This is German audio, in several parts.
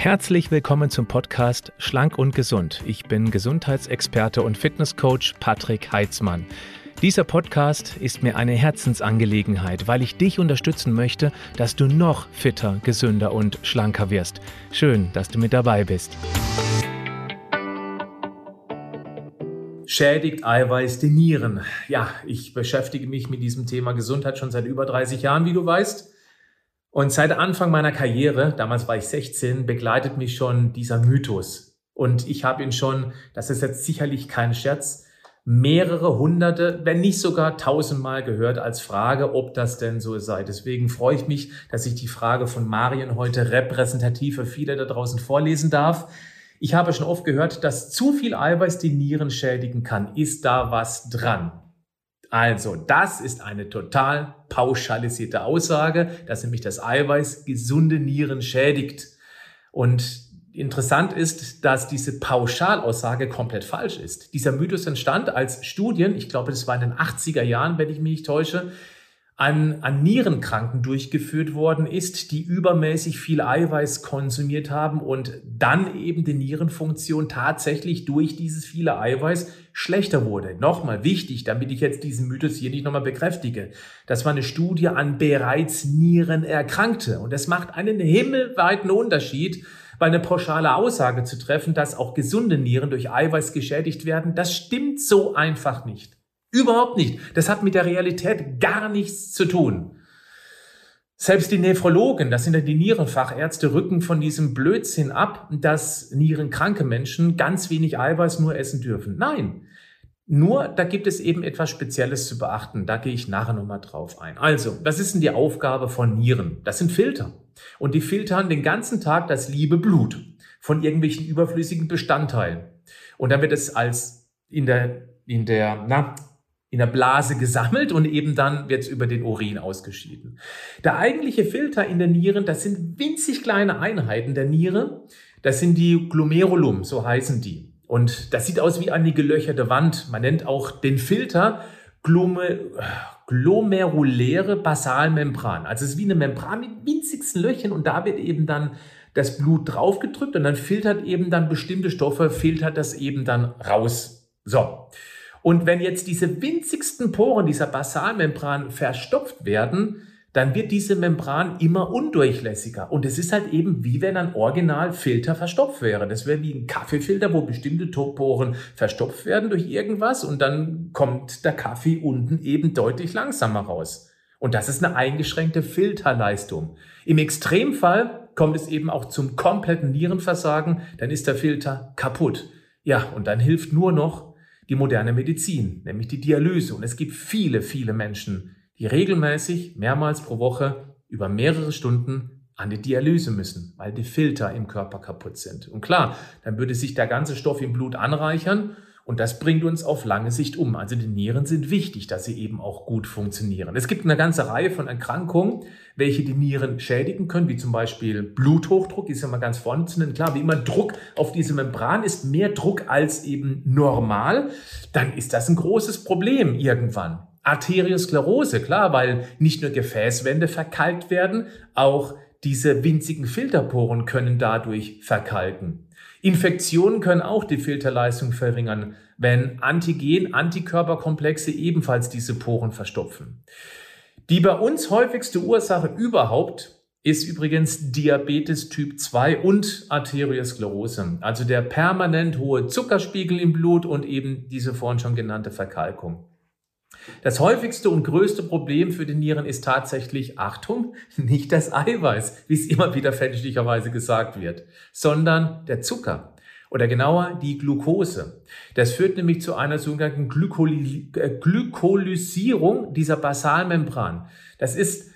Herzlich willkommen zum Podcast Schlank und Gesund. Ich bin Gesundheitsexperte und Fitnesscoach Patrick Heitzmann. Dieser Podcast ist mir eine Herzensangelegenheit, weil ich dich unterstützen möchte, dass du noch fitter, gesünder und schlanker wirst. Schön, dass du mit dabei bist. Schädigt Eiweiß die Nieren? Ja, ich beschäftige mich mit diesem Thema Gesundheit schon seit über 30 Jahren, wie du weißt. Und seit Anfang meiner Karriere, damals war ich 16, begleitet mich schon dieser Mythos. Und ich habe ihn schon, das ist jetzt sicherlich kein Scherz, mehrere hunderte, wenn nicht sogar tausendmal gehört als Frage, ob das denn so sei. Deswegen freue ich mich, dass ich die Frage von Marien heute repräsentativ für viele da draußen vorlesen darf. Ich habe schon oft gehört, dass zu viel Eiweiß die Nieren schädigen kann. Ist da was dran? Also, das ist eine total pauschalisierte Aussage, dass nämlich das Eiweiß gesunde Nieren schädigt. Und interessant ist, dass diese Pauschalaussage komplett falsch ist. Dieser Mythos entstand als Studien, ich glaube, das war in den 80er Jahren, wenn ich mich nicht täusche, an, an Nierenkranken durchgeführt worden ist, die übermäßig viel Eiweiß konsumiert haben und dann eben die Nierenfunktion tatsächlich durch dieses viele Eiweiß schlechter wurde. Nochmal wichtig, damit ich jetzt diesen Mythos hier nicht nochmal bekräftige. Das war eine Studie an bereits Nierenerkrankte und es macht einen himmelweiten Unterschied, weil eine pauschale Aussage zu treffen, dass auch gesunde Nieren durch Eiweiß geschädigt werden, das stimmt so einfach nicht. Überhaupt nicht. Das hat mit der Realität gar nichts zu tun. Selbst die Nephrologen, das sind ja die Nierenfachärzte, rücken von diesem Blödsinn ab, dass nierenkranke Menschen ganz wenig Eiweiß nur essen dürfen. Nein. Nur, da gibt es eben etwas Spezielles zu beachten. Da gehe ich nachher nochmal drauf ein. Also, was ist denn die Aufgabe von Nieren? Das sind Filter. Und die filtern den ganzen Tag das liebe Blut von irgendwelchen überflüssigen Bestandteilen. Und dann wird es als in der, in der, na, in der Blase gesammelt und eben dann wird es über den Urin ausgeschieden. Der eigentliche Filter in der Nieren, das sind winzig kleine Einheiten der Niere. Das sind die Glomerulum, so heißen die. Und das sieht aus wie eine gelöcherte Wand. Man nennt auch den Filter Glome, glomeruläre Basalmembran. Also es ist wie eine Membran mit winzigsten Löchern und da wird eben dann das Blut draufgedrückt und dann filtert eben dann bestimmte Stoffe, filtert das eben dann raus. So. Und wenn jetzt diese winzigsten Poren dieser Basalmembran verstopft werden, dann wird diese Membran immer undurchlässiger. Und es ist halt eben wie wenn ein Originalfilter verstopft wäre. Das wäre wie ein Kaffeefilter, wo bestimmte Poren verstopft werden durch irgendwas und dann kommt der Kaffee unten eben deutlich langsamer raus. Und das ist eine eingeschränkte Filterleistung. Im Extremfall kommt es eben auch zum kompletten Nierenversagen, dann ist der Filter kaputt. Ja, und dann hilft nur noch die moderne Medizin, nämlich die Dialyse. Und es gibt viele, viele Menschen, die regelmäßig mehrmals pro Woche über mehrere Stunden an die Dialyse müssen, weil die Filter im Körper kaputt sind. Und klar, dann würde sich der ganze Stoff im Blut anreichern und das bringt uns auf lange Sicht um. Also die Nieren sind wichtig, dass sie eben auch gut funktionieren. Es gibt eine ganze Reihe von Erkrankungen, welche die Nieren schädigen können, wie zum Beispiel Bluthochdruck, ist ja mal ganz vorne zu nennen. Klar, wie immer Druck auf diese Membran ist mehr Druck als eben normal, dann ist das ein großes Problem irgendwann. Arteriosklerose, klar, weil nicht nur Gefäßwände verkalkt werden, auch diese winzigen Filterporen können dadurch verkalken. Infektionen können auch die Filterleistung verringern, wenn Antigen-Antikörperkomplexe ebenfalls diese Poren verstopfen. Die bei uns häufigste Ursache überhaupt ist übrigens Diabetes Typ 2 und Arteriosklerose, also der permanent hohe Zuckerspiegel im Blut und eben diese vorhin schon genannte Verkalkung. Das häufigste und größte Problem für die Nieren ist tatsächlich, Achtung, nicht das Eiweiß, wie es immer wieder fälschlicherweise gesagt wird, sondern der Zucker oder genauer die Glucose. Das führt nämlich zu einer sogenannten Glykoly äh, Glykolysierung dieser Basalmembran. Das ist,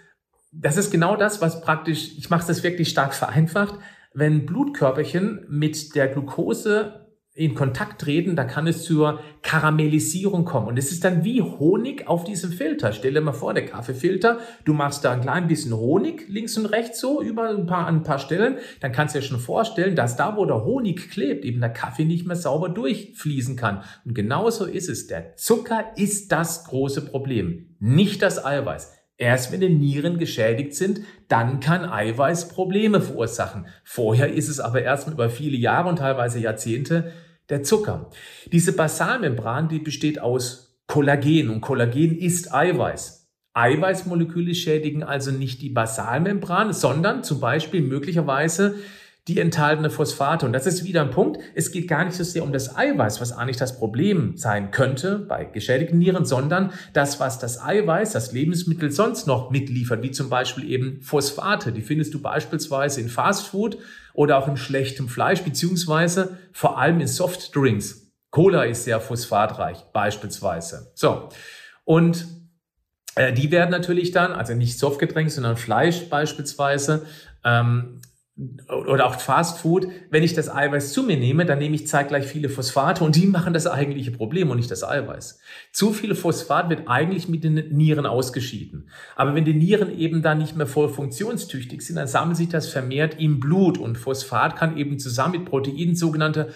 das ist genau das, was praktisch, ich mache das wirklich stark vereinfacht, wenn Blutkörperchen mit der Glucose in Kontakt treten, da kann es zur Karamellisierung kommen. Und es ist dann wie Honig auf diesem Filter. Stell dir mal vor, der Kaffeefilter, du machst da ein klein bisschen Honig links und rechts so über ein paar, ein paar Stellen. Dann kannst du dir schon vorstellen, dass da, wo der Honig klebt, eben der Kaffee nicht mehr sauber durchfließen kann. Und genauso ist es. Der Zucker ist das große Problem, nicht das Eiweiß. Erst wenn die Nieren geschädigt sind, dann kann Eiweiß Probleme verursachen. Vorher ist es aber erstmal über viele Jahre und teilweise Jahrzehnte der Zucker. Diese Basalmembran, die besteht aus Kollagen und Kollagen ist Eiweiß. Eiweißmoleküle schädigen also nicht die Basalmembran, sondern zum Beispiel möglicherweise die enthaltene Phosphate. Und das ist wieder ein Punkt. Es geht gar nicht so sehr um das Eiweiß, was eigentlich das Problem sein könnte bei geschädigten Nieren, sondern das, was das Eiweiß, das Lebensmittel sonst noch mitliefert, wie zum Beispiel eben Phosphate. Die findest du beispielsweise in Fastfood oder auch in schlechtem Fleisch, beziehungsweise vor allem in Softdrinks. Cola ist sehr phosphatreich, beispielsweise. So. Und äh, die werden natürlich dann, also nicht Softgetränk, sondern Fleisch beispielsweise, ähm, oder auch Fast Food, wenn ich das Eiweiß zu mir nehme, dann nehme ich zeitgleich viele Phosphate und die machen das eigentliche Problem und nicht das Eiweiß. Zu viel Phosphat wird eigentlich mit den Nieren ausgeschieden. Aber wenn die Nieren eben dann nicht mehr voll funktionstüchtig sind, dann sammelt sich das vermehrt im Blut und Phosphat kann eben zusammen mit Proteinen sogenannte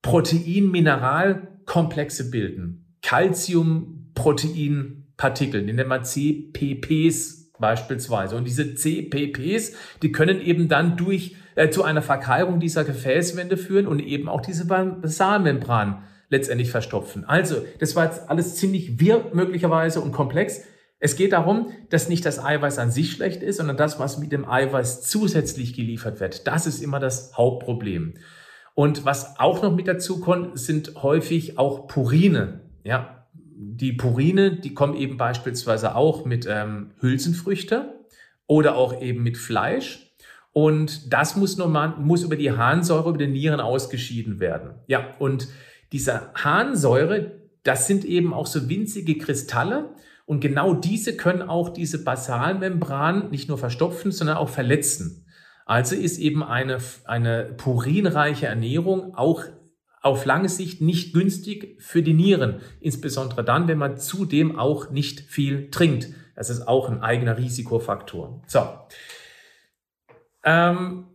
Protein-Mineral-Komplexe bilden. Calcium-Protein-Partikel, die nennt man CPPs beispielsweise. Und diese CPPs, die können eben dann durch äh, zu einer Verkalkung dieser Gefäßwände führen und eben auch diese Basalmembran letztendlich verstopfen. Also, das war jetzt alles ziemlich wirr möglicherweise und komplex. Es geht darum, dass nicht das Eiweiß an sich schlecht ist, sondern das, was mit dem Eiweiß zusätzlich geliefert wird. Das ist immer das Hauptproblem. Und was auch noch mit dazu kommt, sind häufig auch Purine. Ja, die Purine, die kommen eben beispielsweise auch mit ähm, Hülsenfrüchte oder auch eben mit Fleisch. Und das muss normal, muss über die Harnsäure, über die Nieren ausgeschieden werden. Ja, und diese Harnsäure, das sind eben auch so winzige Kristalle. Und genau diese können auch diese Basalmembran nicht nur verstopfen, sondern auch verletzen. Also ist eben eine, eine purinreiche Ernährung auch auf lange Sicht nicht günstig für die Nieren, insbesondere dann, wenn man zudem auch nicht viel trinkt. Das ist auch ein eigener Risikofaktor. So. Ähm,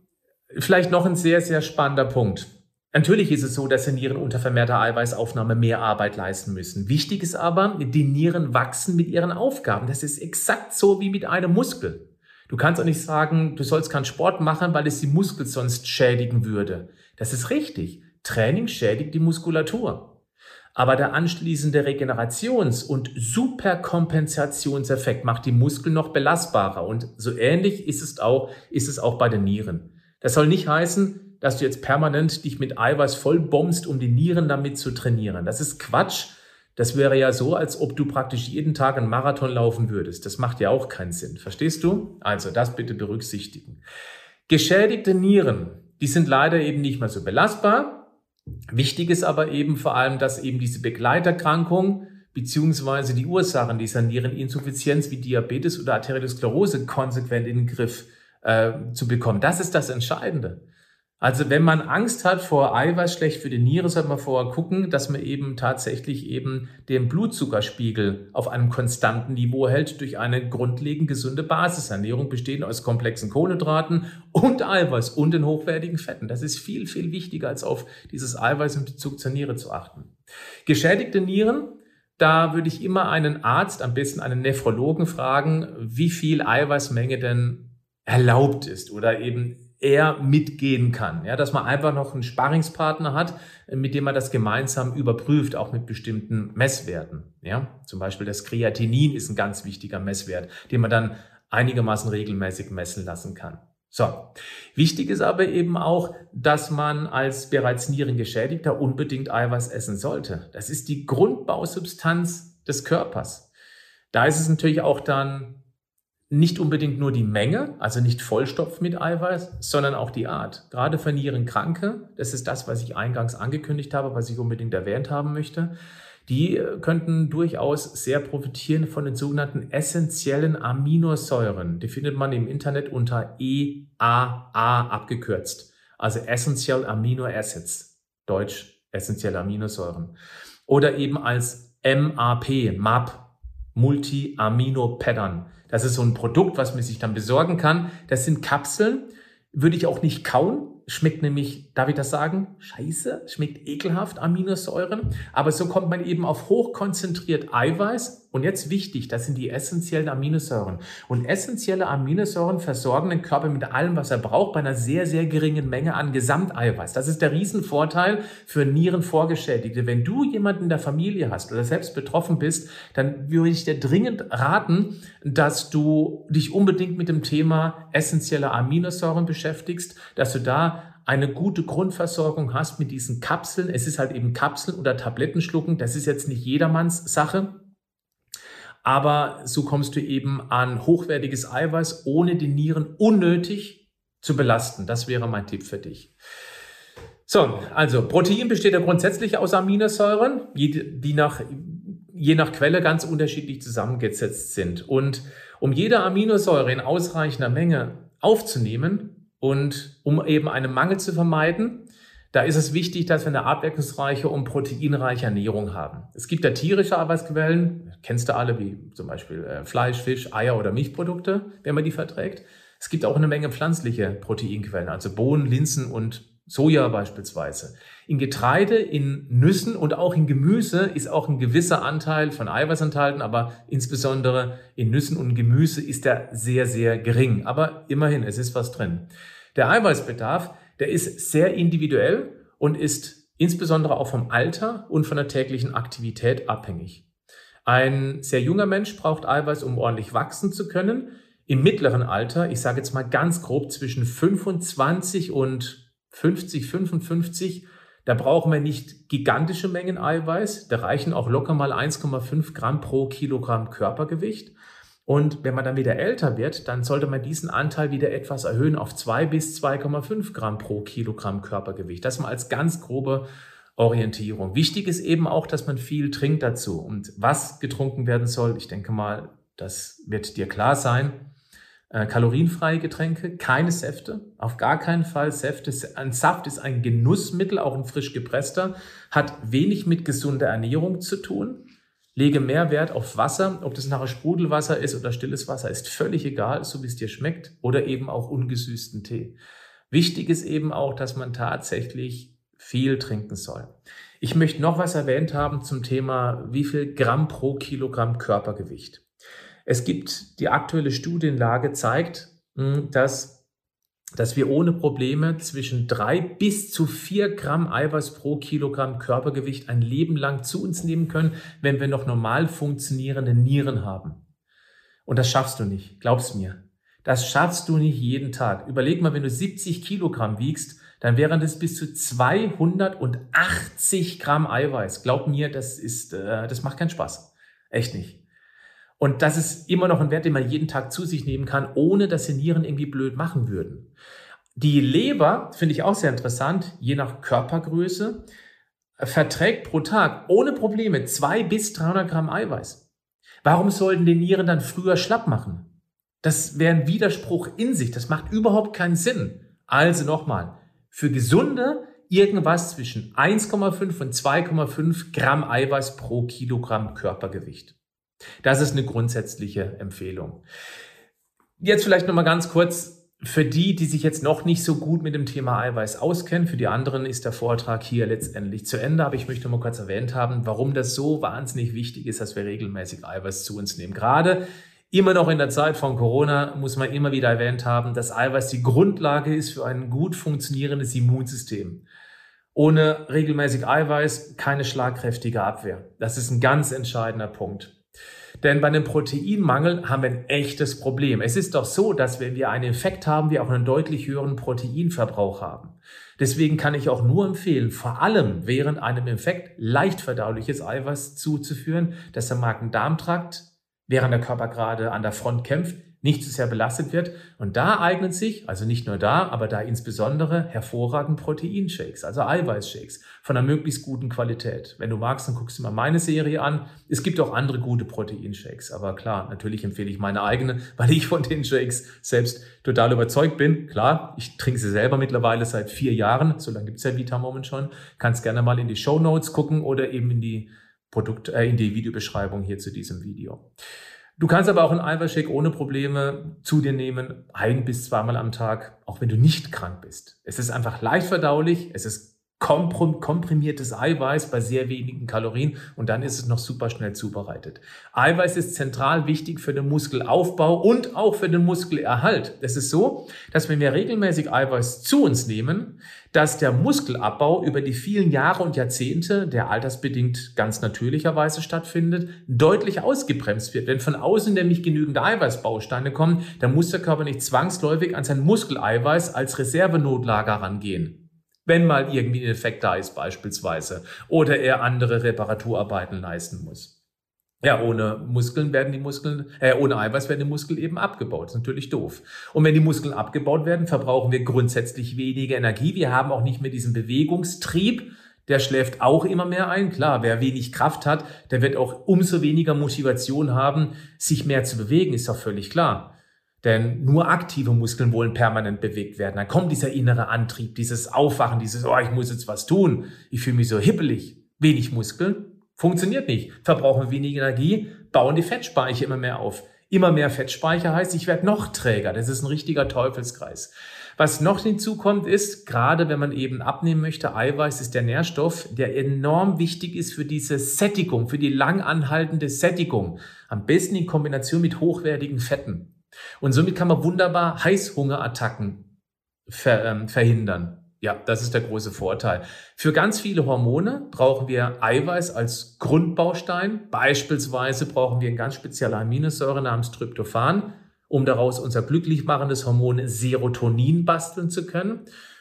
vielleicht noch ein sehr, sehr spannender Punkt. Natürlich ist es so, dass die Nieren unter vermehrter Eiweißaufnahme mehr Arbeit leisten müssen. Wichtig ist aber, die Nieren wachsen mit ihren Aufgaben. Das ist exakt so wie mit einem Muskel. Du kannst auch nicht sagen, du sollst keinen Sport machen, weil es die Muskel sonst schädigen würde. Das ist richtig. Training schädigt die Muskulatur. Aber der anschließende Regenerations- und Superkompensationseffekt macht die Muskeln noch belastbarer. Und so ähnlich ist es auch, ist es auch bei den Nieren. Das soll nicht heißen, dass du jetzt permanent dich mit Eiweiß voll bombst, um die Nieren damit zu trainieren. Das ist Quatsch. Das wäre ja so, als ob du praktisch jeden Tag einen Marathon laufen würdest. Das macht ja auch keinen Sinn. Verstehst du? Also das bitte berücksichtigen. Geschädigte Nieren, die sind leider eben nicht mehr so belastbar. Wichtig ist aber eben vor allem, dass eben diese Begleiterkrankung beziehungsweise die Ursachen dieser Niereninsuffizienz wie Diabetes oder Arteriosklerose konsequent in den Griff äh, zu bekommen. Das ist das Entscheidende. Also wenn man Angst hat vor Eiweiß schlecht für die Niere, sollte man vorher gucken, dass man eben tatsächlich eben den Blutzuckerspiegel auf einem konstanten Niveau hält durch eine grundlegend gesunde Basisernährung, bestehend aus komplexen Kohlenhydraten und Eiweiß und den hochwertigen Fetten. Das ist viel, viel wichtiger, als auf dieses Eiweiß im Bezug zur Niere zu achten. Geschädigte Nieren, da würde ich immer einen Arzt, am besten einen Nephrologen fragen, wie viel Eiweißmenge denn erlaubt ist oder eben er mitgehen kann. Ja, dass man einfach noch einen Sparringspartner hat, mit dem man das gemeinsam überprüft, auch mit bestimmten Messwerten. Ja, zum Beispiel das Kreatinin ist ein ganz wichtiger Messwert, den man dann einigermaßen regelmäßig messen lassen kann. So. Wichtig ist aber eben auch, dass man als bereits Nierengeschädigter unbedingt Eiweiß essen sollte. Das ist die Grundbausubstanz des Körpers. Da ist es natürlich auch dann nicht unbedingt nur die Menge, also nicht Vollstopf mit Eiweiß, sondern auch die Art. Gerade für Nierenkranke, das ist das, was ich eingangs angekündigt habe, was ich unbedingt erwähnt haben möchte, die äh, könnten durchaus sehr profitieren von den sogenannten essentiellen Aminosäuren. Die findet man im Internet unter EAA abgekürzt. Also Essential Amino Acids, Deutsch essentielle Aminosäuren. Oder eben als MAP, MAP, Multi-Amino-Pattern. Das ist so ein Produkt, was man sich dann besorgen kann. Das sind Kapseln. Würde ich auch nicht kauen. Schmeckt nämlich, darf ich das sagen? Scheiße. Schmeckt ekelhaft, Aminosäuren. Aber so kommt man eben auf hochkonzentriert Eiweiß und jetzt wichtig, das sind die essentiellen Aminosäuren. Und essentielle Aminosäuren versorgen den Körper mit allem, was er braucht, bei einer sehr, sehr geringen Menge an Gesamteiweiß. Das ist der Riesenvorteil für Nierenvorgeschädigte. Wenn du jemanden in der Familie hast oder selbst betroffen bist, dann würde ich dir dringend raten, dass du dich unbedingt mit dem Thema essentielle Aminosäuren beschäftigst, dass du da eine gute Grundversorgung hast mit diesen Kapseln. Es ist halt eben Kapseln oder Tabletten schlucken. Das ist jetzt nicht jedermanns Sache. Aber so kommst du eben an hochwertiges Eiweiß, ohne die Nieren unnötig zu belasten. Das wäre mein Tipp für dich. So, also Protein besteht ja grundsätzlich aus Aminosäuren, die nach, je nach Quelle ganz unterschiedlich zusammengesetzt sind. Und um jede Aminosäure in ausreichender Menge aufzunehmen und um eben einen Mangel zu vermeiden, da ist es wichtig, dass wir eine abwechslungsreiche und proteinreiche Ernährung haben. Es gibt ja tierische Eiweißquellen, kennst du alle, wie zum Beispiel äh, Fleisch, Fisch, Eier oder Milchprodukte, wenn man die verträgt. Es gibt auch eine Menge pflanzliche Proteinquellen, also Bohnen, Linsen und Soja beispielsweise. In Getreide, in Nüssen und auch in Gemüse ist auch ein gewisser Anteil von Eiweiß enthalten, aber insbesondere in Nüssen und Gemüse ist er sehr, sehr gering. Aber immerhin, es ist was drin. Der Eiweißbedarf der ist sehr individuell und ist insbesondere auch vom Alter und von der täglichen Aktivität abhängig. Ein sehr junger Mensch braucht Eiweiß, um ordentlich wachsen zu können. Im mittleren Alter, ich sage jetzt mal ganz grob zwischen 25 und 50, 55, da brauchen wir nicht gigantische Mengen Eiweiß. Da reichen auch locker mal 1,5 Gramm pro Kilogramm Körpergewicht. Und wenn man dann wieder älter wird, dann sollte man diesen Anteil wieder etwas erhöhen auf 2 bis 2,5 Gramm pro Kilogramm Körpergewicht. Das mal als ganz grobe Orientierung. Wichtig ist eben auch, dass man viel trinkt dazu. Und was getrunken werden soll, ich denke mal, das wird dir klar sein. Äh, kalorienfreie Getränke, keine Säfte, auf gar keinen Fall Säfte. Ein Saft ist ein Genussmittel, auch ein frisch gepresster, hat wenig mit gesunder Ernährung zu tun. Lege mehr Wert auf Wasser, ob das nachher Sprudelwasser ist oder stilles Wasser, ist völlig egal, so wie es dir schmeckt, oder eben auch ungesüßten Tee. Wichtig ist eben auch, dass man tatsächlich viel trinken soll. Ich möchte noch was erwähnt haben zum Thema, wie viel Gramm pro Kilogramm Körpergewicht. Es gibt die aktuelle Studienlage zeigt, hm, dass dass wir ohne Probleme zwischen drei bis zu vier Gramm Eiweiß pro Kilogramm Körpergewicht ein Leben lang zu uns nehmen können, wenn wir noch normal funktionierende Nieren haben. Und das schaffst du nicht, glaub's mir. Das schaffst du nicht jeden Tag. Überleg mal, wenn du 70 Kilogramm wiegst, dann wären das bis zu 280 Gramm Eiweiß. Glaub mir, das ist, äh, das macht keinen Spaß. Echt nicht. Und das ist immer noch ein Wert, den man jeden Tag zu sich nehmen kann, ohne dass die Nieren irgendwie blöd machen würden. Die Leber, finde ich auch sehr interessant, je nach Körpergröße, verträgt pro Tag ohne Probleme zwei bis 300 Gramm Eiweiß. Warum sollten die Nieren dann früher schlapp machen? Das wäre ein Widerspruch in sich. Das macht überhaupt keinen Sinn. Also nochmal, für Gesunde irgendwas zwischen 1,5 und 2,5 Gramm Eiweiß pro Kilogramm Körpergewicht. Das ist eine grundsätzliche Empfehlung. Jetzt vielleicht noch mal ganz kurz für die, die sich jetzt noch nicht so gut mit dem Thema Eiweiß auskennen, für die anderen ist der Vortrag hier letztendlich zu Ende. Aber ich möchte mal kurz erwähnt haben, warum das so wahnsinnig wichtig ist, dass wir regelmäßig Eiweiß zu uns nehmen. Gerade immer noch in der Zeit von Corona muss man immer wieder erwähnt haben, dass Eiweiß die Grundlage ist für ein gut funktionierendes Immunsystem. Ohne regelmäßig Eiweiß keine schlagkräftige Abwehr. Das ist ein ganz entscheidender Punkt. Denn bei einem Proteinmangel haben wir ein echtes Problem. Es ist doch so, dass wenn wir einen Infekt haben, wir auch einen deutlich höheren Proteinverbrauch haben. Deswegen kann ich auch nur empfehlen, vor allem während einem Infekt leicht verdauliches Eiweiß zuzuführen, dass der Magen-Darm-Trakt, während der Körper gerade an der Front kämpft, nicht zu sehr belastet wird. Und da eignen sich, also nicht nur da, aber da insbesondere hervorragend Proteinshakes, also Eiweißshakes von einer möglichst guten Qualität. Wenn du magst, dann guckst du mal meine Serie an. Es gibt auch andere gute Proteinshakes, aber klar, natürlich empfehle ich meine eigene, weil ich von den Shakes selbst total überzeugt bin. Klar, ich trinke sie selber mittlerweile seit vier Jahren, so lange gibt es ja Vita Moment schon. Kannst gerne mal in die Show Notes gucken oder eben in die Produkt, äh, in die Videobeschreibung hier zu diesem Video. Du kannst aber auch einen Eiweißshake ohne Probleme zu dir nehmen, ein bis zweimal am Tag, auch wenn du nicht krank bist. Es ist einfach leicht verdaulich, es ist komprimiertes Eiweiß bei sehr wenigen Kalorien und dann ist es noch super schnell zubereitet. Eiweiß ist zentral wichtig für den Muskelaufbau und auch für den Muskelerhalt. Es ist so, dass wenn wir regelmäßig Eiweiß zu uns nehmen, dass der Muskelabbau über die vielen Jahre und Jahrzehnte, der altersbedingt ganz natürlicherweise stattfindet, deutlich ausgebremst wird. Wenn von außen nämlich genügend Eiweißbausteine kommen, dann muss der Körper nicht zwangsläufig an sein Muskeleiweiß als Reservenotlager rangehen wenn mal irgendwie ein Effekt da ist beispielsweise oder er andere Reparaturarbeiten leisten muss. Ja, ohne Muskeln werden die Muskeln, äh, ohne Eiweiß werden die Muskeln eben abgebaut. Das ist natürlich doof. Und wenn die Muskeln abgebaut werden, verbrauchen wir grundsätzlich weniger Energie. Wir haben auch nicht mehr diesen Bewegungstrieb. Der schläft auch immer mehr ein. Klar, wer wenig Kraft hat, der wird auch umso weniger Motivation haben, sich mehr zu bewegen, ist doch völlig klar. Denn nur aktive Muskeln wollen permanent bewegt werden. Dann kommt dieser innere Antrieb, dieses Aufwachen, dieses, oh, ich muss jetzt was tun. Ich fühle mich so hippelig. Wenig Muskeln. Funktioniert nicht. Verbrauchen wenig Energie, bauen die Fettspeicher immer mehr auf. Immer mehr Fettspeicher heißt, ich werde noch träger. Das ist ein richtiger Teufelskreis. Was noch hinzukommt ist, gerade wenn man eben abnehmen möchte, Eiweiß ist der Nährstoff, der enorm wichtig ist für diese Sättigung, für die langanhaltende Sättigung. Am besten in Kombination mit hochwertigen Fetten. Und somit kann man wunderbar Heißhungerattacken ver, ähm, verhindern. Ja, das ist der große Vorteil. Für ganz viele Hormone brauchen wir Eiweiß als Grundbaustein. Beispielsweise brauchen wir eine ganz spezielle Aminosäure namens Tryptophan, um daraus unser glücklich machendes Hormon Serotonin basteln zu können.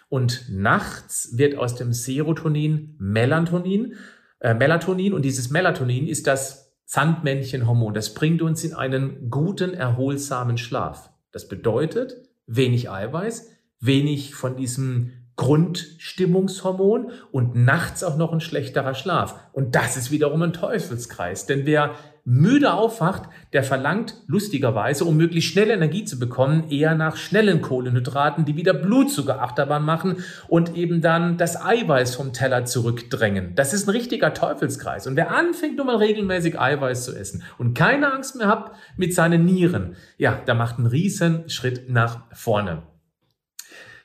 Und nachts wird aus dem Serotonin Melatonin, äh, Melatonin und dieses Melatonin ist das Sandmännchenhormon. Das bringt uns in einen guten, erholsamen Schlaf. Das bedeutet wenig Eiweiß, wenig von diesem Grundstimmungshormon und nachts auch noch ein schlechterer Schlaf. Und das ist wiederum ein Teufelskreis. Denn wer müde aufwacht, der verlangt lustigerweise, um möglichst schnell Energie zu bekommen, eher nach schnellen Kohlenhydraten, die wieder Blutzuckerachterbahn machen und eben dann das Eiweiß vom Teller zurückdrängen. Das ist ein richtiger Teufelskreis. Und wer anfängt, nur mal regelmäßig Eiweiß zu essen und keine Angst mehr hat mit seinen Nieren, ja, der macht einen riesen Schritt nach vorne.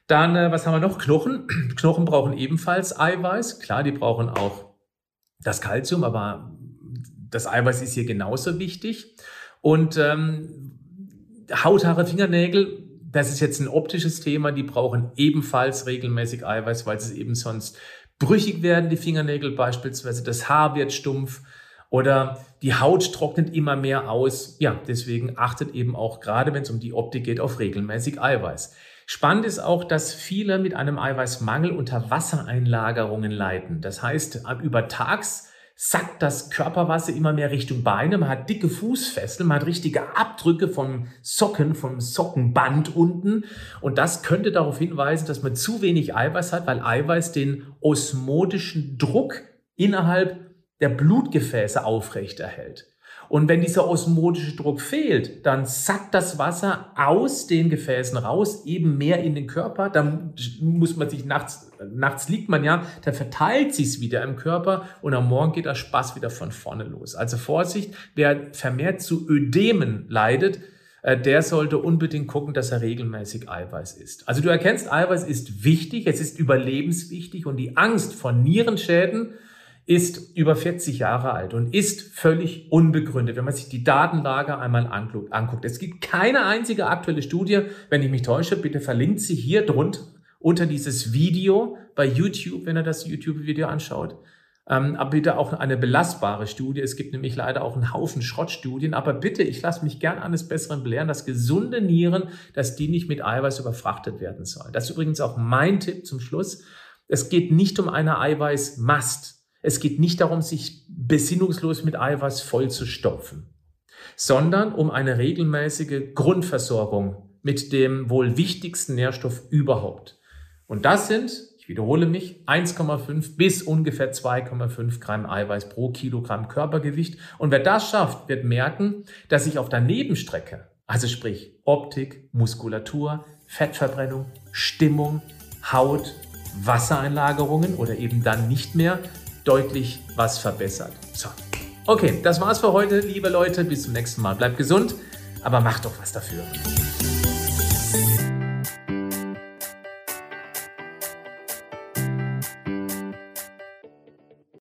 Dann, äh, was haben wir noch? Knochen. Knochen brauchen ebenfalls Eiweiß. Klar, die brauchen auch das Kalzium, aber das Eiweiß ist hier genauso wichtig. Und ähm, Hauthaare, Fingernägel, das ist jetzt ein optisches Thema, die brauchen ebenfalls regelmäßig Eiweiß, weil sie eben sonst brüchig werden, die Fingernägel beispielsweise, das Haar wird stumpf oder die Haut trocknet immer mehr aus. Ja, deswegen achtet eben auch gerade, wenn es um die Optik geht, auf regelmäßig Eiweiß. Spannend ist auch, dass viele mit einem Eiweißmangel unter Wassereinlagerungen leiden. Das heißt, über Tags sackt das Körperwasser immer mehr Richtung Beine. Man hat dicke Fußfesseln, man hat richtige Abdrücke vom Socken, vom Sockenband unten. Und das könnte darauf hinweisen, dass man zu wenig Eiweiß hat, weil Eiweiß den osmotischen Druck innerhalb der Blutgefäße aufrechterhält. Und wenn dieser osmotische Druck fehlt, dann sackt das Wasser aus den Gefäßen raus, eben mehr in den Körper. Dann muss man sich nachts, nachts liegt man ja, dann verteilt sich es wieder im Körper und am Morgen geht der Spaß wieder von vorne los. Also Vorsicht, wer vermehrt zu Ödemen leidet, äh, der sollte unbedingt gucken, dass er regelmäßig Eiweiß isst. Also du erkennst, Eiweiß ist wichtig, es ist überlebenswichtig und die Angst vor Nierenschäden ist über 40 Jahre alt und ist völlig unbegründet, wenn man sich die Datenlage einmal anguckt. Es gibt keine einzige aktuelle Studie, wenn ich mich täusche, bitte verlinkt sie hier drunter unter dieses Video bei YouTube, wenn er das YouTube-Video anschaut. Ähm, aber bitte auch eine belastbare Studie. Es gibt nämlich leider auch einen Haufen Schrottstudien. Aber bitte, ich lasse mich gern eines Besseren belehren, dass gesunde Nieren, dass die nicht mit Eiweiß überfrachtet werden sollen. Das ist übrigens auch mein Tipp zum Schluss. Es geht nicht um eine Eiweißmast. Es geht nicht darum, sich besinnungslos mit Eiweiß voll zu stopfen, sondern um eine regelmäßige Grundversorgung mit dem wohl wichtigsten Nährstoff überhaupt. Und das sind, ich wiederhole mich, 1,5 bis ungefähr 2,5 Gramm Eiweiß pro Kilogramm Körpergewicht. Und wer das schafft, wird merken, dass sich auf der Nebenstrecke, also sprich Optik, Muskulatur, Fettverbrennung, Stimmung, Haut, Wassereinlagerungen oder eben dann nicht mehr deutlich was verbessert. So. Okay, das war's für heute, liebe Leute. Bis zum nächsten Mal. Bleibt gesund, aber macht doch was dafür.